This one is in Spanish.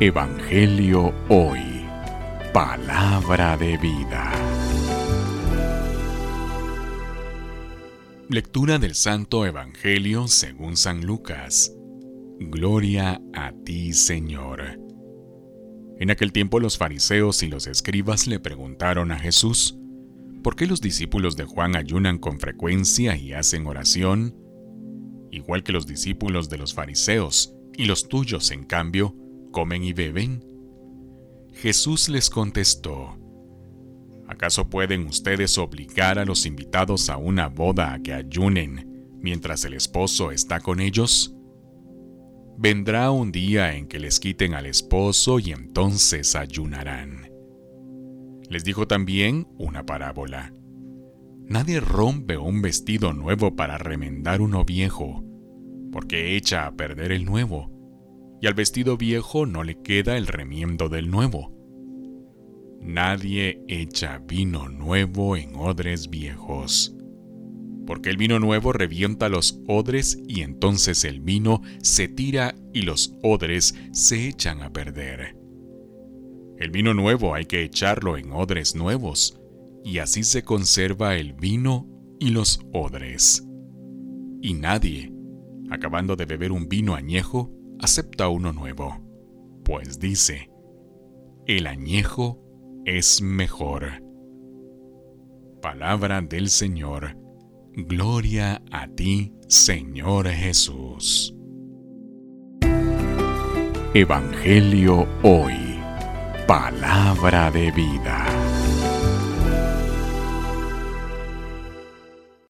Evangelio Hoy. Palabra de vida. Lectura del Santo Evangelio según San Lucas. Gloria a ti, Señor. En aquel tiempo los fariseos y los escribas le preguntaron a Jesús, ¿por qué los discípulos de Juan ayunan con frecuencia y hacen oración? Igual que los discípulos de los fariseos, y los tuyos, en cambio, comen y beben? Jesús les contestó, ¿acaso pueden ustedes obligar a los invitados a una boda a que ayunen mientras el esposo está con ellos? Vendrá un día en que les quiten al esposo y entonces ayunarán. Les dijo también una parábola. Nadie rompe un vestido nuevo para remendar uno viejo, porque echa a perder el nuevo y al vestido viejo no le queda el remiendo del nuevo. Nadie echa vino nuevo en odres viejos, porque el vino nuevo revienta los odres y entonces el vino se tira y los odres se echan a perder. El vino nuevo hay que echarlo en odres nuevos, y así se conserva el vino y los odres. Y nadie, acabando de beber un vino añejo, acepta uno nuevo, pues dice, el añejo es mejor. Palabra del Señor, gloria a ti, Señor Jesús. Evangelio hoy, palabra de vida.